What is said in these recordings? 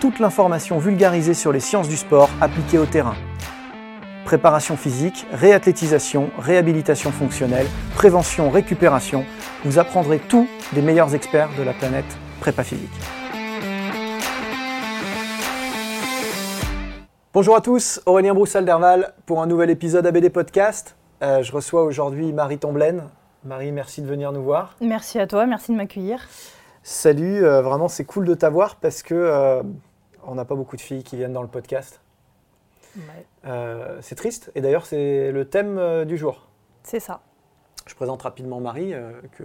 toute l'information vulgarisée sur les sciences du sport appliquées au terrain. Préparation physique, réathlétisation, réhabilitation fonctionnelle, prévention, récupération, vous apprendrez tout des meilleurs experts de la planète prépa physique. Bonjour à tous, Aurélien Broussal-Derval pour un nouvel épisode ABD Podcast. Euh, je reçois aujourd'hui Marie Tomblaine. Marie, merci de venir nous voir. Merci à toi, merci de m'accueillir. Salut, euh, vraiment c'est cool de t'avoir parce que euh, on n'a pas beaucoup de filles qui viennent dans le podcast. Euh, c'est triste et d'ailleurs c'est le thème euh, du jour. C'est ça. Je présente rapidement Marie euh, que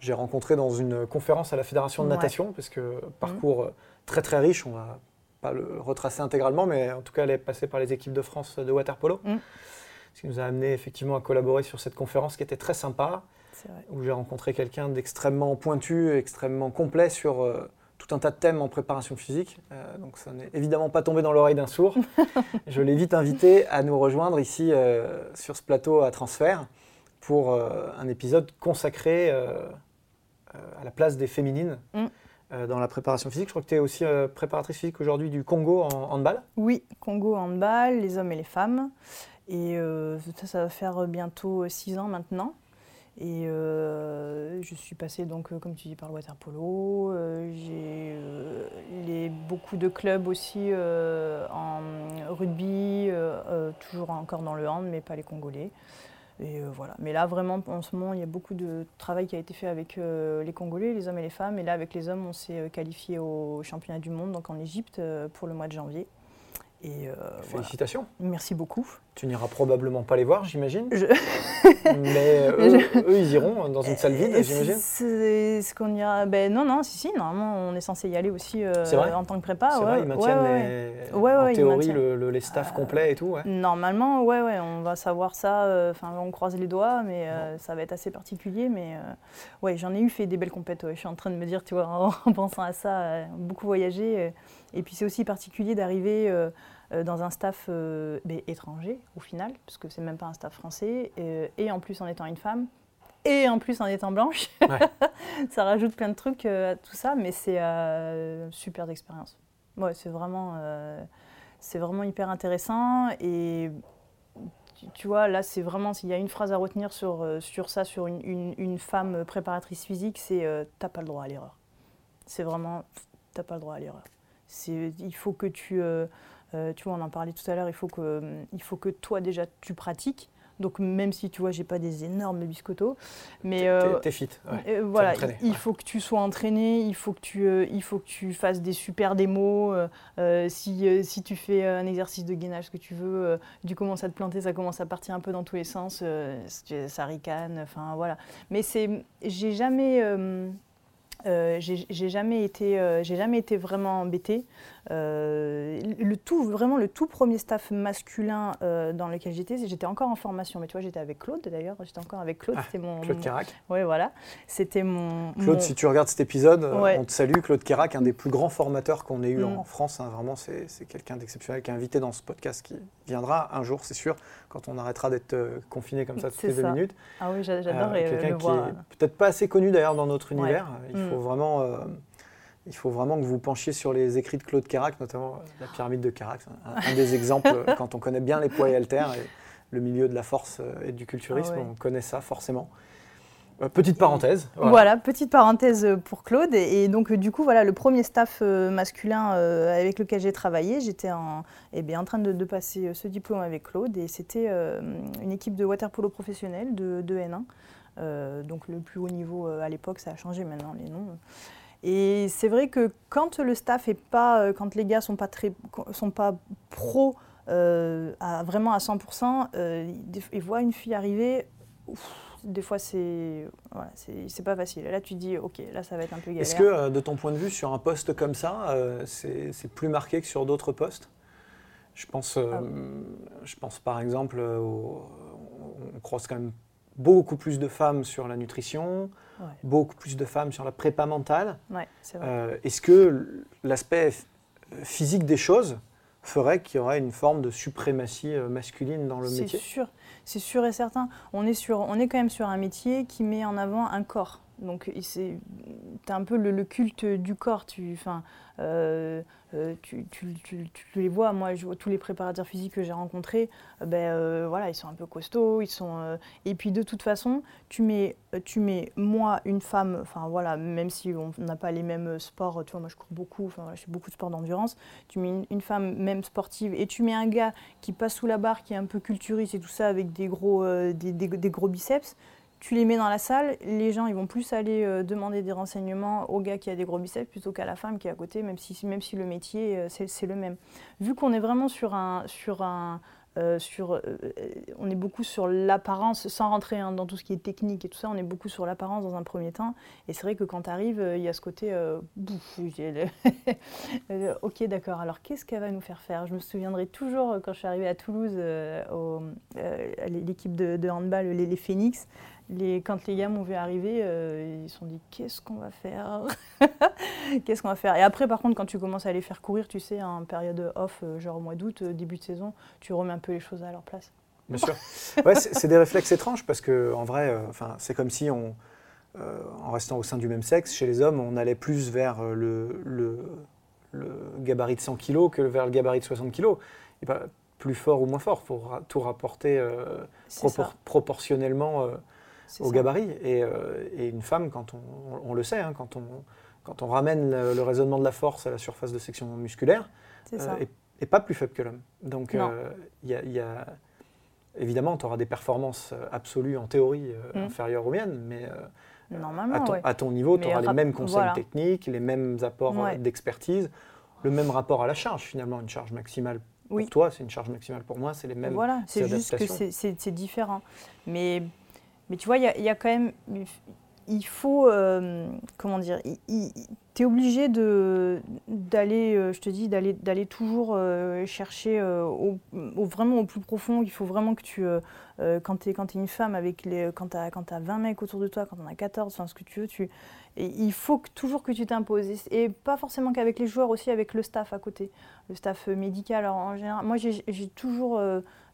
j'ai rencontrée dans une conférence à la Fédération de Ouais. natation parce que parcours euh, très très riche, on va pas le retracer intégralement mais en tout cas elle est passée par les équipes de France de waterpolo. Mm. Ce qui nous a amené effectivement à collaborer sur cette conférence qui était très sympa. Où j'ai rencontré quelqu'un d'extrêmement pointu, extrêmement complet sur euh, tout un tas de thèmes en préparation physique. Euh, donc ça n'est évidemment pas tombé dans l'oreille d'un sourd. Je l'ai vite invité à nous rejoindre ici euh, sur ce plateau à transfert pour euh, un épisode consacré à la place des féminines Mm. dans la préparation physique. Je crois que tu es aussi préparatrice physique aujourd'hui du Congo en handball. Oui, Congo handball, les hommes et les femmes. Et ça, ça va faire bientôt six ans maintenant. Et euh, je suis passée donc, euh, comme tu dis, par le water polo. Euh, J'ai beaucoup de clubs aussi en rugby, toujours encore dans le hand, mais pas les Congolais. Et voilà. Mais là, vraiment, en ce moment, il y a beaucoup de travail qui a été fait avec les Congolais, les hommes et les femmes. Et là, avec les hommes, on s'est qualifié au championnat du monde, donc en Égypte, pour le mois de janvier. Et euh, voilà. Félicitations. Merci beaucoup. Tu n'iras probablement pas les voir, j'imagine. Je- Mais euh, eux, eux, ils iront dans une salle vide, j'imagine. C'est ce qu'on ira. Ben non, non, si, si, normalement, on est censé y aller aussi euh, en tant que prépa. C'est ouais, vrai, ils maintiennent ouais, les- Ouais, en théorie maintiennent. le, le- les staffs complets et tout. Normalement, ouais, ouais, on va savoir ça. euh, Enfin, on croise les doigts, mais euh, ça va être assez particulier. Mais euh, ouais, j'en ai eu fait des belles compètes. Je suis en train de me dire, tu vois, en, en pensant à ça, euh, beaucoup voyagé. Et puis c'est aussi particulier d'arriver euh, euh, dans un staff euh, étranger, au final, parce que c'est même pas un staff français, et en plus en étant une femme. Et en plus en étant blanche, Ouais. ça rajoute plein de trucs à tout ça, mais c'est euh, super d'expérience. Ouais, c'est vraiment, c'est vraiment hyper intéressant et tu, vois, là, c'est vraiment, s'il y a une phrase à retenir sur, sur ça, sur une, une- une femme préparatrice physique, c'est euh, t'as pas le droit à l'erreur. C'est vraiment, t'as pas le droit à l'erreur. Il faut que tu, euh, euh, tu vois, on en parlait tout à l'heure, il faut que, il faut que toi déjà tu pratiques. Donc même si tu vois, j'ai pas des énormes biscottos, mais T'es- euh, T'es fit. ouais. euh, voilà, entraîné, il ouais. faut que tu sois entraîné, il faut que tu, euh, il faut que tu fasses des super démos. si, si tu fais un exercice de gainage, ce que tu veux, tu commences à te planter, ça commence à partir un peu dans tous les sens, ça ricane, enfin voilà. Mais c'est, j'ai jamais, euh, j'ai jamais été, euh, j'ai jamais été vraiment embêtée. Euh, le tout, vraiment le tout premier staff masculin euh, dans lequel j'étais, j'étais encore en formation, mais tu vois, j'étais avec Claude d'ailleurs, j'étais encore avec Claude, Ah, c'était mon... Claude Carac. Ouais, voilà, c'était mon... Claude, mon- si tu regardes cet épisode, Ouais. on te salue. Claude Carac, un des plus grands formateurs qu'on ait eu Mm. en France. hein. vraiment, c'est c'est quelqu'un d'exceptionnel qui est invité dans ce podcast qui viendra un jour, c'est sûr, quand on arrêtera d'être euh, confiné comme ça toutes les deux minutes. Ah oui, j'a- Euh, j'adore euh, Quelqu'un qui voir. est peut-être pas assez connu d'ailleurs dans notre Ouais. univers. Il, Mm. faut vraiment, euh, il faut vraiment que vous penchiez sur les écrits de Claude Carac, notamment la pyramide de Carac. Un, un des exemples, quand on connaît bien les poids et haltères et le milieu de la force et du culturisme, Ah ouais. on connaît ça forcément. Euh, petite parenthèse. Voilà. petite parenthèse euh, pour Claude. Et, donc, euh, du coup, voilà, le premier staff masculin avec lequel j'ai travaillé, j'étais en, eh bien, en train de, passer ce diplôme avec Claude. Et c'était une équipe de waterpolo professionnel de, de N1. Euh, donc, le plus haut niveau à l'époque, ça a changé maintenant les noms. Et c'est vrai que quand le staff est pas, quand les gars sont pas très, sont pas à, vraiment à 100%, euh, ils, ils voient une fille arriver. Des fois, c'est voilà, c'est pas facile. Là, tu dis, ok, là, ça va être un peu galère. Est-ce que, euh, de ton point de vue, sur un poste comme ça, euh, c'est plus marqué que sur d'autres postes? Je pense, euh, Ah. je pense par exemple, au- on croise quand même beaucoup plus de femmes sur la nutrition, Ouais. beaucoup plus de femmes sur la prépa mentale. Ouais. Euh, Est-ce que l'aspect physique des choses ferait qu'il y aurait une forme de suprématie euh, masculine dans le C'est métier? sûr, c'est sûr et certain. On est, sur, on est quand même sur un métier qui met en avant un corps. Donc, as un peu le, culte du corps. Tu, 'fin, euh, euh, tu, tu- tu- tu les vois, moi, je vois tous les préparateurs physiques que j'ai rencontrés, euh, ben, euh, voilà, ils sont un peu costauds. Ils sont, et puis, de toute façon, tu mets, tu mets moi, une femme, enfin voilà, même si on n'a pas les mêmes sports, tu vois, moi je cours beaucoup, enfin, voilà, je fais beaucoup de sports d'endurance, tu mets une, femme même sportive et tu mets un gars qui passe sous la barre, qui est un peu culturiste et tout ça, avec des gros, des gros biceps, tu les mets dans la salle, les gens ils vont plus aller euh, demander des renseignements au gars qui a des gros biceps plutôt qu'à la femme qui est à côté, même si, même si le métier euh, c'est le même. Vu qu'on est vraiment sur un, sur un, euh, sur, euh, on est beaucoup sur l'apparence, sans rentrer hein, dans tout ce qui est technique et tout ça, on est beaucoup sur l'apparence dans un premier temps. Et c'est vrai que quand tu arrives, il y a ce côté, ok d'accord, alors qu'est-ce qu'elle va nous faire faire? Je me souviendrai toujours quand je suis arrivée à Toulouse, à l'équipe de, de handball, les, les Phoenix, les, quand les gars m'ont vu arriver, euh, ils se sont dit qu'est-ce qu'on va faire Qu'est-ce qu'on va faire Et après, par contre, quand tu commences à les faire courir, tu sais, en période off, euh, genre au mois d'août, euh, début de saison, tu remets un peu les choses à leur place. Bien sûr. Ouais, c'est des réflexes étranges parce que en vrai, euh, c'est comme si on, euh, en restant au sein du même sexe, chez les hommes, on allait plus vers le, le, le gabarit de 100 kg que vers le gabarit de 60 kg. Et pas plus fort ou moins fort, ra- tout rapporter euh, C'est propor- ça. proportionnellement au ça. gabarit. Et, euh, et une femme, quand on, le sait, hein, quand, on, quand on ramène le, le raisonnement de la force à la surface de section musculaire, euh, est, est pas plus faible que l'homme. Donc, euh, il y a- il y a- évidemment, tu auras des performances absolues en théorie euh, Mm. inférieures aux miennes, mais euh, Normalement, à, ton, ouais. à ton niveau, tu auras les mêmes conseils voilà. techniques, les mêmes apports Ouais. d'expertise, le même rapport à la charge finalement. Une charge maximale Oui. pour toi, c'est une charge maximale pour moi, c'est les mêmes. Voilà, c'est juste que c'est différent. Mais, mais tu vois, il y, a- quand même. Il faut. euh, comment dire Tu es obligé d'aller, euh, je te dis, d'aller toujours euh, chercher vraiment au plus profond. Il faut vraiment que tu. quand tu es, es une femme, avec les, quand tu as, as 20 mecs autour de toi, quand on a 14, enfin ce que tu veux, il faut toujours que tu t'imposes. Et- pas forcément qu'avec les joueurs, aussi avec le staff à côté. Le staff médical, en général. Moi, j'ai toujours.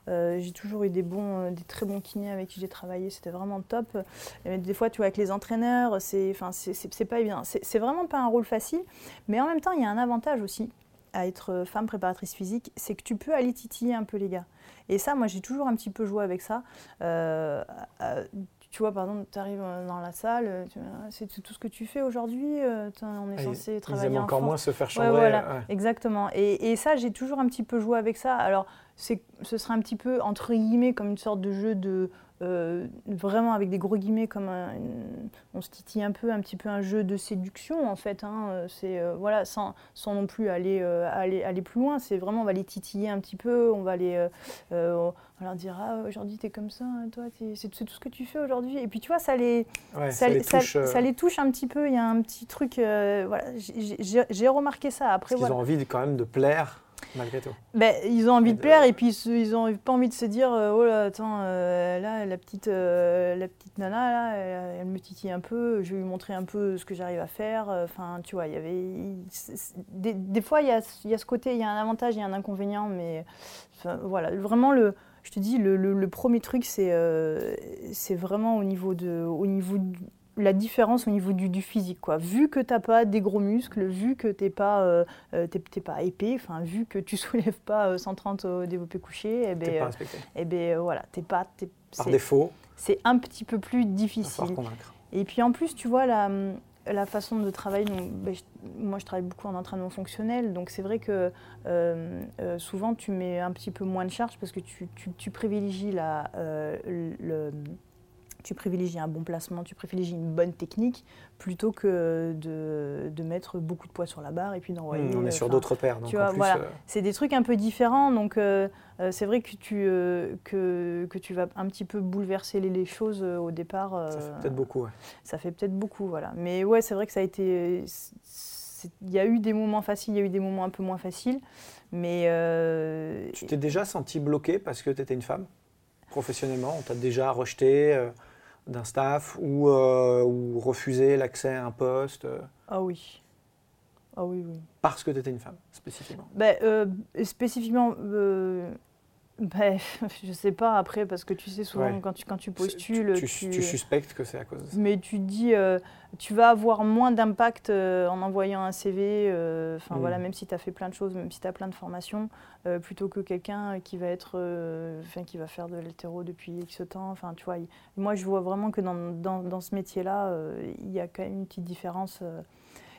Euh, j'ai toujours eu des bons, euh, des très bons kinés avec qui j'ai travaillé, c'était vraiment top. Et des fois, tu vois, avec les entraîneurs, c'est, enfin, c'est, pas évident. C'est, vraiment pas un rôle facile, mais en même temps, il y a un avantage aussi à être euh, femme préparatrice physique, c'est que tu peux aller titiller un peu les gars. Et ça, moi, j'ai toujours un petit peu joué avec ça. Euh, tu vois, par exemple, tu arrives dans la salle, ah, c'est tout ce que tu fais aujourd'hui, on est Ah, censé travailler Ils aiment en encore force. moins se faire Ouais, chambrer. voilà, ouais. exactement. Et, et ça, j'ai toujours un petit peu joué avec ça. Alors, ce serait un petit peu, entre guillemets, comme une sorte de jeu de. euh, vraiment avec des gros guillemets, comme un- une- on se titille un peu, un petit peu un jeu de séduction en fait. hein. C'est euh, voilà, sans, sans non plus aller, euh, aller, aller plus loin. C'est vraiment, on va les titiller un petit peu, on va les, on leur dire ah aujourd'hui t'es comme ça, hein, toi c'est, tout ce que tu fais aujourd'hui. Et puis tu vois, ça les, Ouais, ça, ça les touche. ça les touche un petit peu. Il y a un petit truc. voilà, j'ai- remarqué ça. Après, voilà. ont envie de- quand même de plaire malgré tout. Ben, ils ont envie de de- plaire et puis ils ont pas envie de se dire euh, oh là attends euh, là la petite euh, la petite nana là elle, elle me titille un peu je vais lui montrer un peu ce que j'arrive à faire enfin tu vois il y avait des, des fois il y a, y a ce côté il y a un avantage il y a un inconvénient mais enfin, voilà vraiment le je te dis le, le- le premier truc c'est euh, vraiment au niveau de au niveau la différence au niveau du, du physique quoi vu que t'as pas des gros muscles vu que t'es pas euh, euh, pas épais, vu que tu soulèves pas euh, 130 au développé couché, ben, pas euh, respecté. eh ben, euh, voilà, t'es pas, t'es- Par c'est- défaut, c'est un petit peu plus difficile. convaincre. Et puis en plus, tu vois, la, la façon de travailler, donc, ben, je- moi je travaille beaucoup en entraînement fonctionnel, donc c'est vrai que euh, euh, souvent tu mets un petit peu moins de charge parce que tu, tu- tu privilégies la, euh, le, tu privilégies un bon placement, tu privilégies une bonne technique plutôt que de, de mettre beaucoup de poids sur la barre et puis d'envoyer. Hmm, on est sur enfin, d'autres paires. Donc tu en vois, plus, voilà. euh, c'est des trucs un peu différents, donc euh, euh, c'est vrai que tu, euh, que, que tu vas un petit peu bouleverser les, les choses euh, au départ. ça euh, fait peut-être beaucoup. ouais. Ça fait peut-être beaucoup, voilà. Mais ouais, c'est vrai que ça a été. Il y a eu des moments faciles, il y a eu des moments un peu moins faciles, mais euh, Tu t'es déjà senti bloqué parce que tu étais une femme Professionnellement, on t'a déjà rejeté euh, d'un staff ou, euh, ou refusé l'accès à un poste euh, ah oui, ah oui, oui. parce que tu étais une femme, spécifiquement Ben, euh, spécifiquement, euh, ben, je sais pas après, parce que tu sais, souvent Ouais. quand, tu, quand tu postules, tu, tu- tu suspectes que c'est à cause de ça. Mais tu te dis, euh, tu vas avoir moins d'impact euh, en envoyant un CV, euh, Mm. voilà, même si tu as fait plein de choses, même si tu as plein de formations, plutôt que quelqu'un qui va être, enfin qui va faire de l'hétéro depuis X temps. Enfin, tu vois, moi je vois vraiment que dans, dans, dans ce métier-là, il y a quand même une petite différence.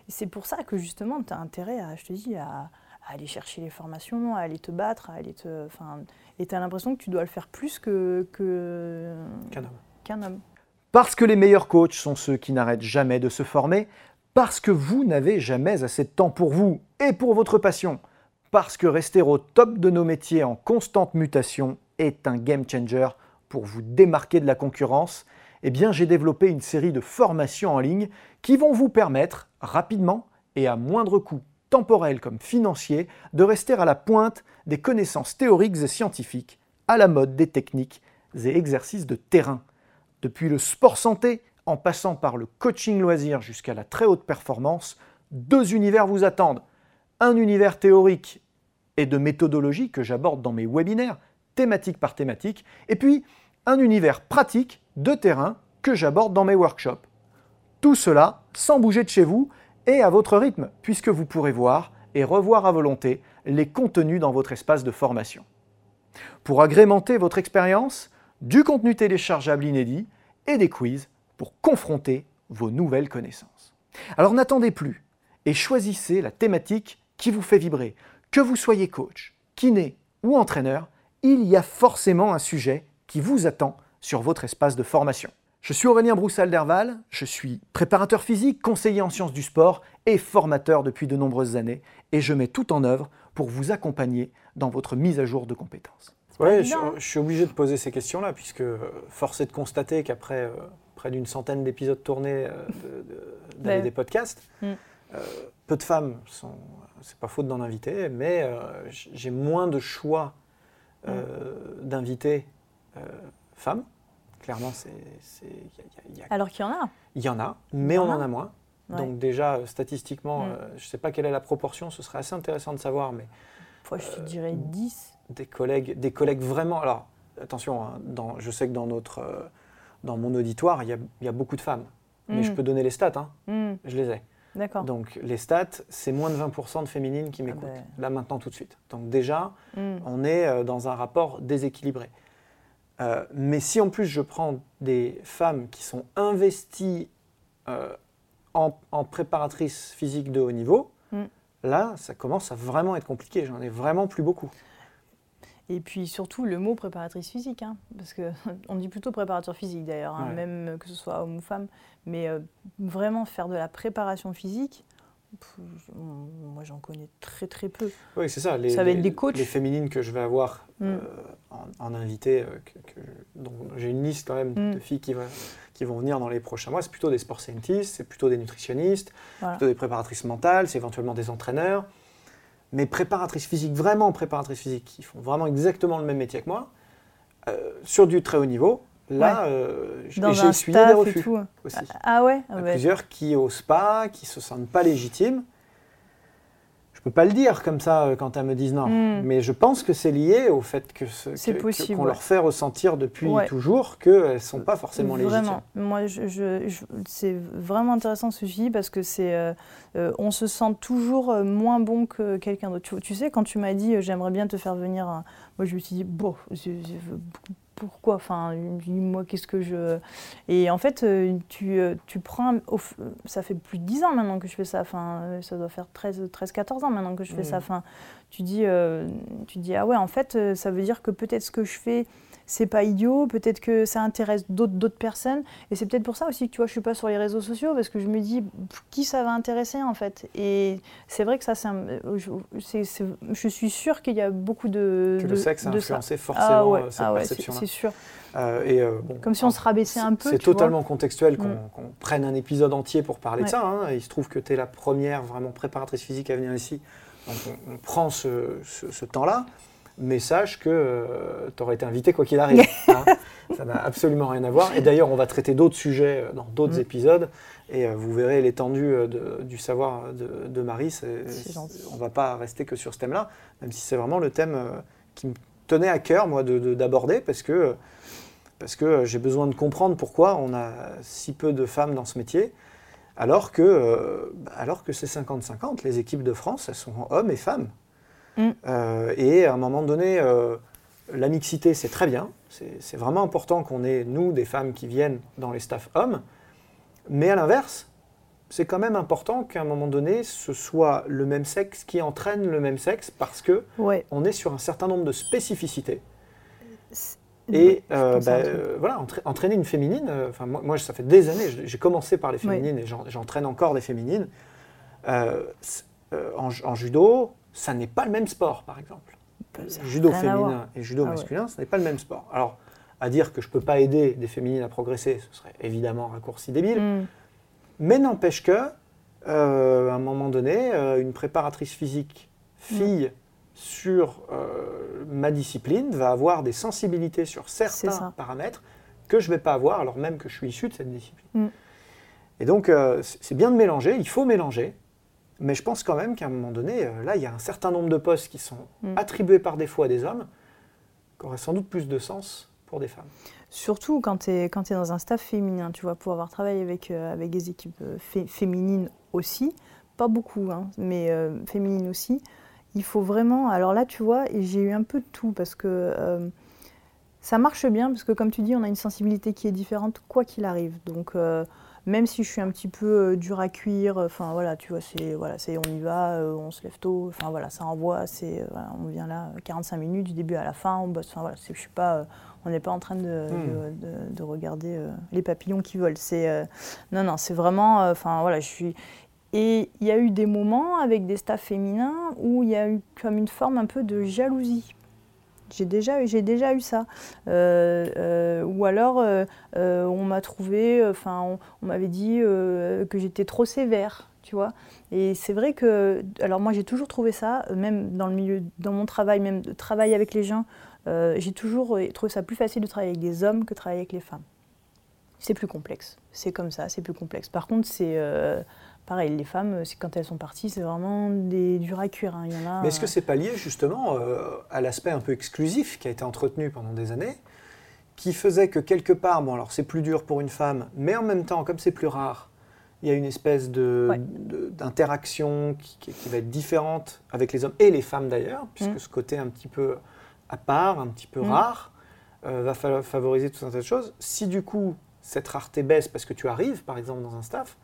c'est pour ça que justement, tu as intérêt à, je te dis, à, à aller chercher les formations, à aller te battre, à aller te. Enfin, et tu as l'impression que tu dois le faire plus que, que, Qu'un homme. qu'un homme. Parce que les meilleurs coachs sont ceux qui n'arrêtent jamais de se former, parce que vous n'avez jamais assez de temps pour vous et pour votre passion, parce que rester au top de nos métiers en constante mutation est un game changer pour vous démarquer de la concurrence, eh bien j'ai développé une série de formations en ligne qui vont vous permettre rapidement et à moindre coût temporel comme financier de rester à la pointe des connaissances théoriques et scientifiques, à la mode des techniques et exercices de terrain. Depuis le sport santé, en passant par le coaching loisir jusqu'à la très haute performance, deux univers vous attendent. Un univers théorique et de méthodologie que j'aborde dans mes webinaires, thématique par thématique, et puis un univers pratique de terrain que j'aborde dans mes workshops. Tout cela sans bouger de chez vous et à votre rythme, puisque vous pourrez voir et revoir à volonté les contenus dans votre espace de formation. Pour agrémenter votre expérience, du contenu téléchargeable inédit et des quiz pour confronter vos nouvelles connaissances. Alors n'attendez plus et choisissez la thématique qui vous fait vibrer. Que vous soyez coach, kiné ou entraîneur, il y a forcément un sujet qui vous attend sur votre espace de formation. Je suis Aurélien Broussal-Derval, je suis préparateur physique, conseiller en sciences du sport et formateur depuis de nombreuses années et je mets tout en œuvre pour vous accompagner dans votre mise à jour de compétences. pas Ouais, je, évident, hein. je suis obligé de poser ces questions-là, puisque euh, force est de constater qu'après euh, près d'une centaine d'épisodes tournés euh, de- de- d'années Ouais. des podcasts, Mm. euh, peu de femmes sont. C'est pas faute d'en inviter, mais euh, j'ai moins de choix euh, d'invités euh, femmes. Clairement, c'est- Alors qu'il y en a. il y en a, mais en on en a. moins. Ouais. Donc déjà, euh, statistiquement, Mm. euh, je ne sais pas quelle est la proportion, ce serait assez intéressant de savoir, mais Moi, je te dirais 10. des collègues, des collègues vraiment. Alors, attention, hein, dans, je sais que dans, notre, euh, dans mon auditoire, il y a, il y a beaucoup de femmes. Mais Mm. je peux donner les stats, hein, Hmm, je les ai. D'accord. Donc, les stats, c'est moins de 20% de féminines qui m'écoutent, ben. là maintenant tout de suite. Donc, déjà, on est euh, dans un rapport déséquilibré. Euh, mais si en plus je prends des femmes qui sont investies euh, en, en préparatrice physique de haut niveau, Mm. là, ça commence à vraiment être compliqué. J'en ai vraiment plus beaucoup. Et puis surtout le mot préparatrice physique, hein, parce qu'on dit plutôt préparateur physique d'ailleurs, hein, Ouais. même que ce soit homme ou femme. Mais euh, vraiment faire de la préparation physique, moi j'en connais très très peu. Oui, c'est ça. Les, Ça va être des coachs. Les féminines que je vais avoir Mm. euh, en, en invité, euh, que- j'ai une liste quand même Mm. de filles qui, va- qui vont venir dans les prochains mois. C'est plutôt des sport scientists, c'est plutôt des nutritionnistes, Voilà. plutôt des préparatrices mentales, c'est éventuellement des entraîneurs. Mais préparatrices physiques, vraiment préparatrices physiques, qui font vraiment exactement le même métier que moi, euh, sur du très haut niveau, là, euh, et Dans j'ai essuyé des refus tout. aussi. Ah ouais, ah a ouais. plusieurs qui osent pas, qui se sentent pas légitimes. Je peux pas le dire comme ça euh, quand elles me disent non, Mm. mais je pense que c'est lié au fait que qu'on ouais. leur fait ressentir depuis Ouais. toujours qu'elles sont pas forcément légitimes. Vraiment, moi, je, je- je- c'est vraiment intéressant ce que tu dis parce que c'est, euh, euh, on se sent toujours euh, moins bon que quelqu'un d'autre. Tu, tu sais, quand tu m'as dit euh, j'aimerais bien te faire venir, un- moi je me suis dit bon, pourquoi Enfin, moi qu'est-ce que je Et en fait, euh, tu, euh, tu prends, ça fait plus de 10 ans maintenant que je fais ça. Enfin, euh, ça doit faire 13, 13 14 ans maintenant que je fais ça. Enfin, tu dis, euh, tu dis ah ouais, en fait, ça veut dire que peut-être ce que je fais c'est pas idiot, peut-être que ça intéresse d'autres personnes. Et c'est peut-être pour ça aussi que tu vois, je suis pas sur les réseaux sociaux parce que je me dis qui ça va intéresser en fait? Et c'est vrai que ça, c'est je, suis sûre qu'il y a beaucoup de. Que de, le sexe a de ça. influencé forcément Ah ouais, euh, cette ah ouais, c'est sûr. Euh, et, euh, bon, Comme si on se rabaissait un peu. C'est vois. totalement contextuel qu'on Mm. qu'on prenne un épisode entier pour parler de ça. hein. Il se trouve que tu es la première vraiment préparatrice physique à venir ici. Donc on, on prend ce, ce- ce temps-là. Mais sache que tu aurais été invité quoi qu'il arrive. hein. Ça n'a absolument rien à voir. Et d'ailleurs, on va traiter d'autres sujets euh, dans d'autres Mm. épisodes. Et euh, vous verrez l'étendue euh, du savoir de, de Marie. On ne va pas rester que sur ce thème-là, même si c'est vraiment le thème euh, qui me tenait à cœur, moi, de- de- d'aborder, parce que euh, parce que euh, j'ai besoin de comprendre pourquoi on a si peu de femmes dans ce métier, alors que, euh, alors que c'est 50-50. Les équipes de France, elles sont hommes et femmes. Mm. Euh, et à un moment donné, euh, la mixité, c'est très bien. C'est vraiment important qu'on ait, nous, des femmes qui viennent dans les staffs hommes. Mais à l'inverse, c'est quand même important qu'à un moment donné, ce soit le même sexe qui entraîne le même sexe, parce que Ouais. on est sur un certain nombre de spécificités. Et euh, bah, euh, voilà, entra- entraîner une féminine, euh, moi, moi, ça fait des années, j'ai commencé par les féminines et j'en- j'entraîne encore des féminines. En judo, ça n'est pas le même sport, par exemple. Judo féminin et judo Ah ouais. masculin, ce n'est pas le même sport. Alors, à dire que je ne peux pas aider des féminines à progresser, ce serait évidemment un raccourci débile. Mm. Mais n'empêche que, euh, à un moment donné, euh, une préparatrice physique fille sur euh, ma discipline va avoir des sensibilités sur certains paramètres que je ne vais pas avoir alors même que je suis issu de cette discipline. Mm. Et donc, c'est bien de mélanger, il faut mélanger. Mais je pense quand même qu'à un moment donné, euh, là, il y a un certain nombre de postes qui sont Mm. attribués par défaut à des hommes, qui auraient sans doute plus de sens pour des femmes. Surtout quand tu es, dans un staff féminin, tu vois, pour avoir travaillé avec, euh, avec des équipes euh, fé- féminines aussi, pas beaucoup, hein, mais euh, féminines aussi, il faut vraiment. Alors là, tu vois, j'ai eu un peu de tout parce que euh, ça marche bien, parce que comme tu dis, on a une sensibilité qui est différente quoi qu'il arrive. Donc. Euh, même si je suis un petit peu euh, dur à cuire, enfin voilà, tu vois, c'est voilà, c'est on y va, euh, on se lève tôt, enfin voilà, ça envoie, c'est euh, voilà, on vient là euh, 45 minutes du début à la fin, on bosse, enfin voilà, je suis pas, euh, on n'est pas en train de, Hmm. de, de- de regarder euh, les papillons qui volent. C'est euh, non non, c'est vraiment, euh, enfin voilà, je suis et il y a eu des moments avec des staffs féminins où il y a eu comme une forme un peu de jalousie. J'ai déjà, j'ai déjà eu ça. Euh, euh, ou alors, euh, on m'a trouvé, enfin, on, m'avait dit que j'étais trop sévère, tu vois. Et c'est vrai que, alors moi, j'ai toujours trouvé ça, même dans le milieu, dans mon travail, même de travail avec les gens, j'ai toujours trouvé ça plus facile de travailler avec des hommes que de travailler avec les femmes. C'est plus complexe. C'est comme ça, c'est plus complexe. Par contre, c'est pareil, les femmes, c'est- quand elles sont parties, c'est vraiment des durs à cuire. hein. Il y en a. Mais est-ce que euh, c'est pas lié justement euh, à l'aspect un peu exclusif qui a été entretenu pendant des années, qui faisait que quelque part, bon alors c'est plus dur pour une femme, mais en même temps, comme c'est plus rare, il y a une espèce de- Ouais. de- d'interaction qui, qui- qui va être différente avec les hommes et les femmes d'ailleurs, puisque Mm. ce côté un petit peu à part, un petit peu Mm. rare, euh, va fa- favoriser tout un tas de choses. Si du coup cette rareté baisse parce que tu arrives, par exemple, dans un staff,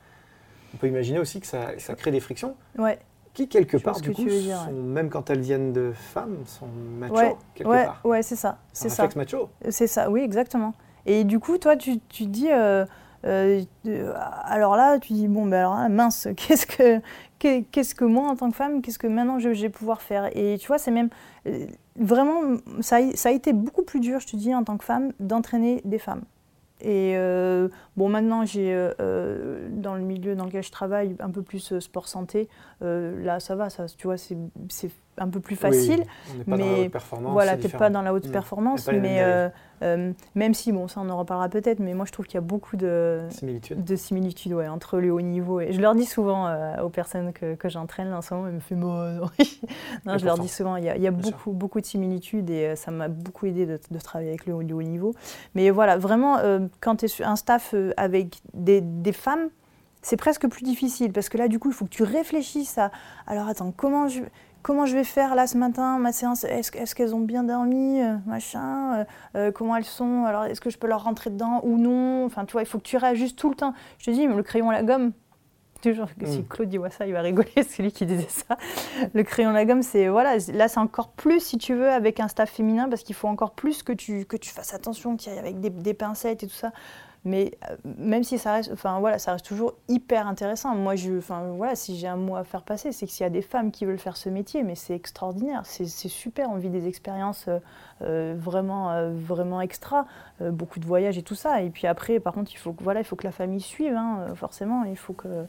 on peut imaginer aussi que ça, ça crée des frictions. Ouais. qui quelque Je part, du que coup, dire, même quand elles viennent de femmes, sont macho, Ouais, quelque ouais, part. ouais, c'est ça, C'est ça. macho. C'est ça, oui, exactement. Et du coup, toi, tu, tu dis, euh, euh, euh, alors là, tu dis, bon, ben alors là, mince, qu'est-ce que, qu'est- qu'est-ce que moi, en tant que femme, qu'est-ce que maintenant je, je vais pouvoir faire? Et tu vois, c'est même, vraiment, ça a, ça a été beaucoup plus dur, je te dis, en tant que femme, d'entraîner des femmes. Et euh, bon, maintenant, j'ai euh, euh, dans le milieu dans lequel je travaille un peu plus sport santé. là, ça va, ça, tu vois, c'est un peu plus facile. Oui, on n'est pas dans la mais haute performance. Voilà, peut-être pas dans la haute Mm. performance, mais euh, euh, même si, bon, ça on en reparlera peut-être, mais moi je trouve qu'il y a beaucoup de, Similitude. de similitudes ouais, entre le haut niveau et je leur dis souvent euh, aux personnes que, que j'entraîne là, en ce moment, ils me font bon, non, non, je leur dis souvent, il y a, il y a Bien sûr. beaucoup, beaucoup de similitudes et ça m'a beaucoup aidé de, de travailler avec le haut, le haut niveau. Mais voilà, vraiment, quand tu es sur un staff avec des, des femmes, c'est presque plus difficile parce que là, du coup, il faut que tu réfléchisses à alors attends, comment je, comment je vais faire là ce matin ma séance Est-ce est qu'elles ont bien dormi euh, Machin euh, euh, Comment elles sont Alors, est-ce que je peux leur rentrer dedans ou non Enfin, tu vois, il faut que tu réajustes tout le temps. Je te dis, le crayon à la gomme, toujours, que si Mm. Claude il voit ça, il va rigoler, c'est lui qui disait ça. Le crayon à la gomme, c'est, voilà, là, c'est encore plus, si tu veux, avec un staff féminin, parce qu'il faut encore plus que tu, que tu fasses attention, tu y avec des, des pincettes et tout ça. Mais euh, même si ça reste, enfin voilà, ça reste toujours hyper intéressant. Moi, je, enfin voilà, si j'ai un mot à faire passer, c'est que s'il y a des femmes qui veulent faire ce métier, mais c'est extraordinaire, c'est super. On vit des expériences euh, euh, vraiment, euh, vraiment extra, beaucoup de voyages et tout ça. Et puis après, par contre, il faut que voilà, il faut que la famille suive, hein, forcément. Il faut que,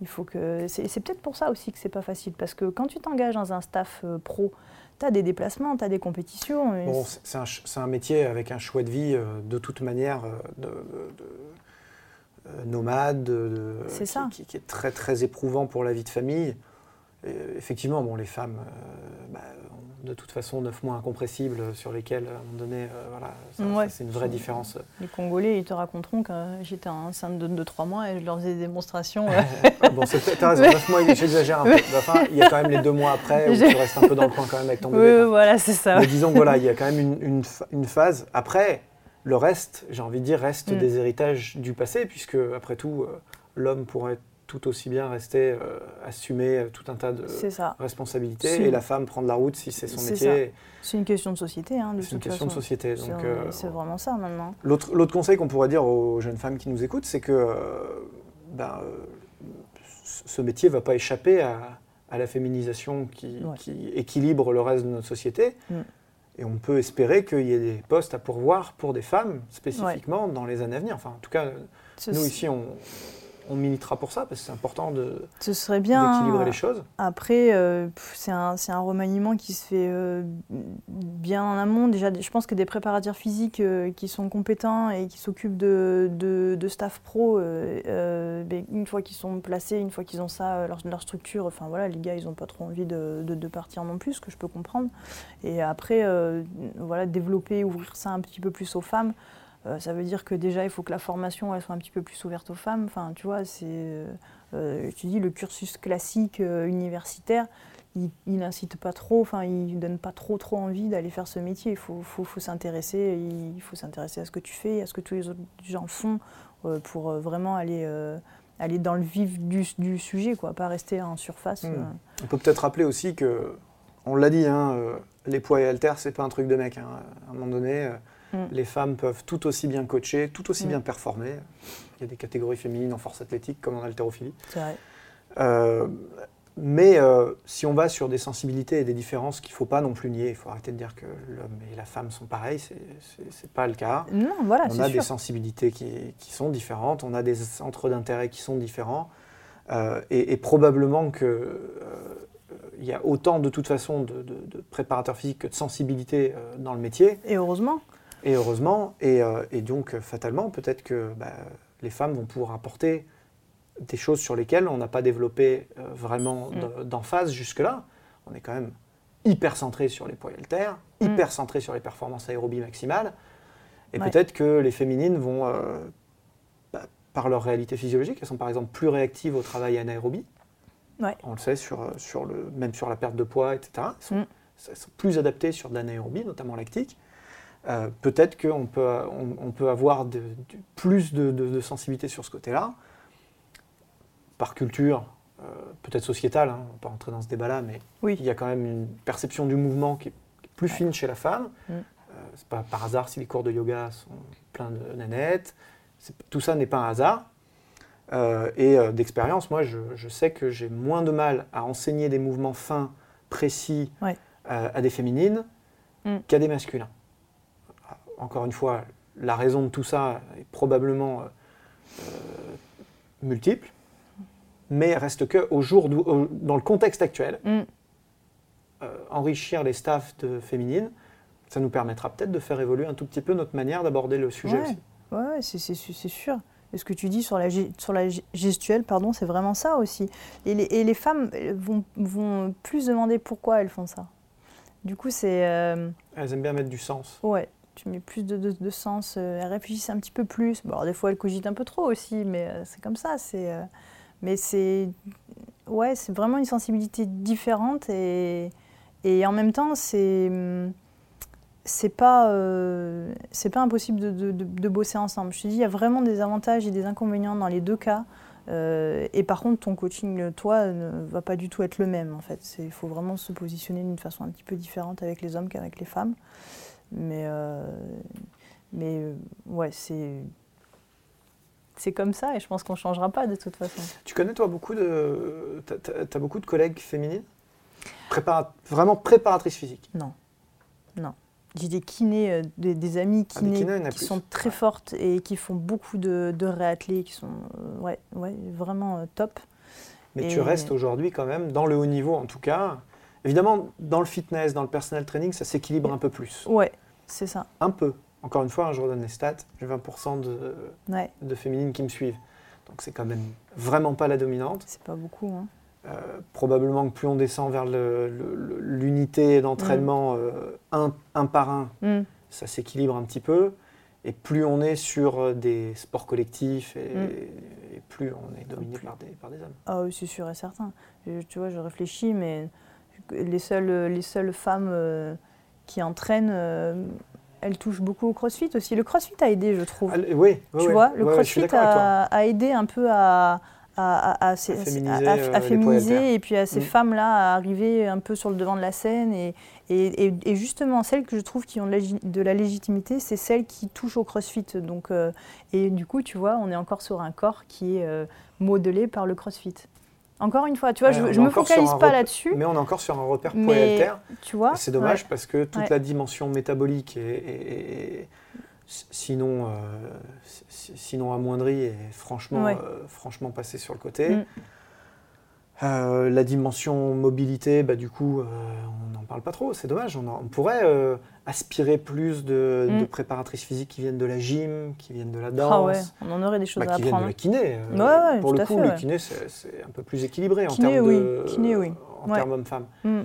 il faut que. C'est peut-être pour ça aussi que c'est pas facile, parce que quand tu t'engages dans un staff pro, tu as des déplacements, tu as des compétitions. et Bon, c'est un, métier avec un choix de vie euh, de toute manière de, de- de- nomade, de- qui, ça. Qui, qui est très très éprouvant pour la vie de famille. Et, effectivement, bon, les femmes, euh, bah, de toute façon, neuf mois incompressibles sur lesquels, à un moment donné, euh, voilà, Ouais. c'est une vraie différence. Les Congolais, ils te raconteront que j'étais enceinte de, de 3 mois et je leur faisais des démonstrations. bon, c'est- t'as raison, neuf mois, j'exagère un peu. Enfin, il y a quand même les deux mois après où tu restes un peu dans le coin quand même avec ton bébé. Oui, voilà, c'est ça. Mais disons que voilà, il y a quand même une, une fa- une phase. Après, le reste, j'ai envie de dire, reste Mm. des héritages du passé, puisque après tout, euh, l'homme pourrait tout aussi bien rester euh, assumer euh, tout un tas de responsabilités Si. et la femme prendre la route si c'est son métier. C'est une question de société, hein, C'est une question de société. C'est euh, c'est vraiment ça maintenant. L'autre conseil qu'on pourrait dire aux jeunes femmes qui nous écoutent, c'est que euh, ben, ce métier ne va pas échapper à, à la féminisation qui, Ouais. qui équilibre le reste de notre société. Mm. Et on peut espérer qu'il y ait des postes à pourvoir pour des femmes spécifiquement dans les années à venir. Enfin, en tout cas, nous ici, on, on militera pour ça parce que c'est important de- ce serait bien. d'équilibrer les choses. Après, euh, c'est un, remaniement qui se fait euh, bien en amont. Déjà, je pense que des préparateurs physiques euh, qui sont compétents et qui s'occupent de, de- de staff pro, ben, une fois qu'ils sont placés, une fois qu'ils ont ça, leur, leur structure, enfin voilà, les gars, ils n'ont pas trop envie de, de- partir non plus, ce que je peux comprendre. Et après, voilà, développer, ouvrir ça un petit peu plus aux femmes. Euh, ça veut dire que déjà, il faut que la formation elle soit un petit peu plus ouverte aux femmes. Enfin, tu vois, c'est. euh, euh, te dis, le cursus classique euh, universitaire, il, il n'incite pas trop, enfin, il donne pas trop, trop envie d'aller faire ce métier. Il faut, faut, faut s'intéresser, il faut s'intéresser à ce que tu fais, à ce que tous les autres gens font, pour vraiment aller, aller dans le vif du, du sujet, quoi, pas rester en surface. Hmm. euh. On peut peut-être rappeler aussi que, on l'a dit, hein, euh, les poids et haltères, c'est pas un truc de mec. hein. À un moment donné, Mm. les femmes peuvent tout aussi bien coacher, tout aussi Mm. bien performer. Il y a des catégories féminines en force athlétique comme en haltérophilie. Vrai. Euh, mais euh, si on va sur des sensibilités et des différences qu'il ne faut pas non plus nier, il faut arrêter de dire que l'homme et la femme sont pareils, c'est n'est pas le cas. Non, voilà, on a sûr. des sensibilités qui, qui sont différentes, on a des centres d'intérêt qui sont différents, euh, et, et probablement que il y a autant de toute façon de, de- de préparateurs physiques que de sensibilité euh, dans le métier, Et heureusement. Et heureusement, et, euh, et donc euh, fatalement, peut-être que bah, les femmes vont pouvoir apporter des choses sur lesquelles on n'a pas développé euh, vraiment Mm. de- d'emphase jusque-là. On est quand même hyper centré sur les poids haltères, Mm. hyper centré sur les performances aérobie maximales. Et Ouais. peut-être que les féminines vont, euh, bah, par leur réalité physiologique, elles sont par exemple plus réactives au travail anaérobie. Ouais. On le sait, sur, sur le, même sur la perte de poids, etc. Elles sont, Mm. elles sont plus adaptées sur de l'anaérobie, notamment lactique. Euh, peut-être qu'on peut, on, on peut avoir de- plus de, sensibilité sur ce côté-là, par culture, euh, peut-être sociétale, hein, on va pas rentrer dans ce débat-là, mais Oui. il y a quand même une perception du mouvement qui est qui est plus fine chez la femme. Mm. Euh, c'est pas par hasard si les cours de yoga sont pleins de nanettes. Tout ça n'est pas un hasard. Euh, et d'expérience, moi, je, je sais que j'ai moins de mal à enseigner des mouvements fins, précis Ouais. à des féminines Mm. qu'à des masculins. Encore une fois, la raison de tout ça est probablement euh, euh, multiple, mais reste que au jour au- dans le contexte actuel, Mm. euh, enrichir les staffs de féminines, ça nous permettra peut-être de faire évoluer un tout petit peu notre manière d'aborder le sujet Ouais. aussi. Ouais, c'est sûr. Et ce que tu dis sur la, sur gestuelle, pardon, c'est vraiment ça aussi. Et les, et les femmes vont, vont plus demander pourquoi elles font ça. Du coup, c'est. euh, Elles aiment bien mettre du sens. ouais, tu mets plus de, sens. euh, elles réfléchissent un petit peu plus. Bon, alors, des fois, elles cogitent un peu trop aussi, mais euh, c'est comme ça. euh, mais c'est. Ouais, vraiment une sensibilité différente et, en même temps, c'est. c'est pas, impossible de, bosser ensemble. Je te dis, il y a vraiment des avantages et des inconvénients dans les deux cas. Et par contre, ton coaching, toi, ne va pas du tout être le même. En fait, il faut vraiment se positionner d'une façon un petit peu différente avec les hommes qu'avec les femmes. Mais, euh, mais euh, ouais, c'est c'est comme ça et je pense qu'on changera pas de toute façon. Tu connais toi beaucoup de, t'as t'as beaucoup de collègues féminines, Prépara- vraiment préparatrices physiques? Non, non. J'ai des kinés, euh, des, des amis Ah, des kinés qui plus. sont très Ouais. fortes et qui font beaucoup de, de réathlés, qui sont euh, ouais, ouais, vraiment euh, top. Mais Et- tu restes aujourd'hui quand même dans le haut niveau en tout cas. Évidemment, dans le fitness, dans le personal training, ça s'équilibre un peu plus. Ouais, c'est ça. Un peu. Encore une fois, hein, je redonne les stats, j'ai 20% de, Ouais, de féminines qui me suivent. Donc c'est quand même vraiment pas la dominante. c'est pas beaucoup. Hein. Euh, probablement que plus on descend vers l'unité d'entraînement euh, un, un par un, Mm. ça s'équilibre un petit peu. Et plus on est sur euh, des sports collectifs, et, Mm. et plus on est dominé par des, par des hommes. Ah oui, c'est sûr et certain. Je- tu vois, je réfléchis, mais les seules, les seules femmes euh, qui entraînent, euh, elles touchent beaucoup au crossfit aussi. Le crossfit a aidé, je trouve. Ah, oui, oui, tu oui. vois, le crossfit a, a aidé un peu à, à, féminiser, et puis à ces Mm. femmes-là à arriver un peu sur le devant de la scène. Et, et, et- et justement, celles que je trouve qui ont de la, lég- de la légitimité, c'est celles qui touchent au crossfit. Donc, euh, et du coup, tu vois, on est encore sur un corps qui est modelé par le crossfit. Encore une fois, tu vois, Ouais, je ne me focalise pas là-dessus, Mais on est encore sur un repère poids et haltère. tu vois. C'est dommage ouais. parce que toute Ouais. la dimension métabolique est, est- est- s- sinon, euh, si- sinon amoindrie et franchement, euh, franchement passée sur le côté. Mm. Euh, la dimension mobilité, bah, du coup, on n'en parle pas trop, c'est dommage. On, en- on pourrait aspirer plus de, Mm. de préparatrices physiques qui viennent de la gym, qui viennent de la danse, Ah ouais, on en aurait des choses bah, à qui viennent de la kiné. euh, Ouais, ouais, pour le coup, fait, le kiné, c'est un peu plus équilibré en termes oui. de, Kiné, oui. en Ouais. termes homme-femme. Mm.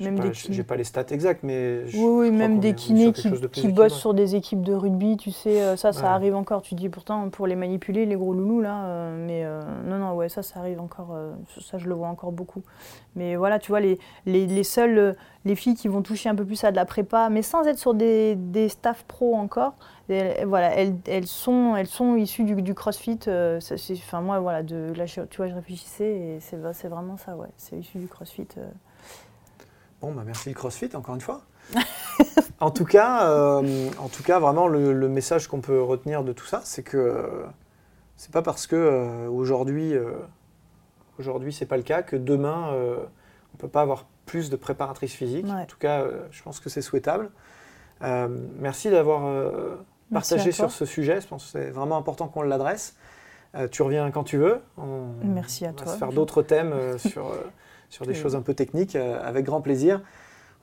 Même pas, des j'ai- pas les stats exacts, mais je- Oui, oui, même des kinés qui, de qui bossent sur des équipes de rugby, tu sais, euh, ça, ça Ouais. arrive encore. Tu dis pourtant pour les manipuler, les gros loulous là, euh, mais euh, non, non, ouais, ça, ça arrive encore. euh, ça, je le vois encore beaucoup. Mais voilà, tu vois, les, les, les seules, les filles qui vont toucher un peu plus à de la prépa, mais sans être sur des, des staffs pro encore, elles, voilà, elles, elles sont, elles sont issues du, du CrossFit. Enfin, moi, voilà, de, là, tu vois, je réfléchissais et c'est c'est vraiment ça, ouais, c'est issu du CrossFit. Bon, bah merci le CrossFit, encore une fois. en, tout cas, euh, en tout cas, vraiment, le, le message qu'on peut retenir de tout ça, c'est que euh, c'est pas parce que euh, aujourd'hui, euh, aujourd'hui c'est pas le cas que demain, on peut pas avoir plus de préparatrices physiques. Ouais. En tout cas, je pense que c'est souhaitable. Merci d'avoir partagé sur ce sujet. Je pense que c'est vraiment important qu'on l'adresse. Tu reviens quand tu veux. On, Merci à on va toi. se faire d'autres thèmes sur, sur des Oui. choses un peu techniques euh, avec grand plaisir.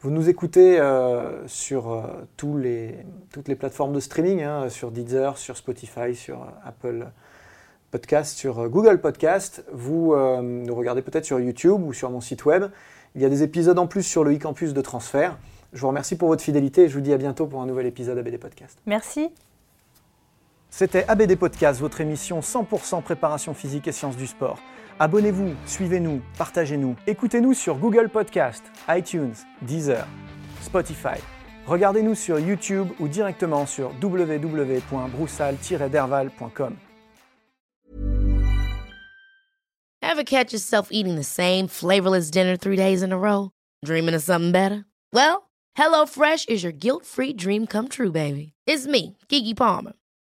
Vous nous écoutez euh, sur euh, tous les, toutes les plateformes de streaming, hein, sur Deezer, sur Spotify, sur euh, Apple Podcast, sur Google Podcast. Vous nous regardez peut-être sur YouTube ou sur mon site web. Il y a des épisodes en plus sur le e-campus de transfert. Je vous remercie pour votre fidélité et je vous dis à bientôt pour un nouvel épisode ABD Podcast. Merci. C'était ABD Podcast, votre émission 100% préparation physique et sciences du sport. Abonnez-vous, suivez-nous, partagez-nous. Écoutez-nous sur Google Podcast, iTunes, Deezer, Spotify. Regardez-nous sur YouTube ou directement sur www.broussal-derval.com. Ever catch yourself eating the same flavorless dinner three days in a row? Dreaming of something better? Well, HelloFresh is your guilt-free dream come true, baby. It's me, Kiki Palmer.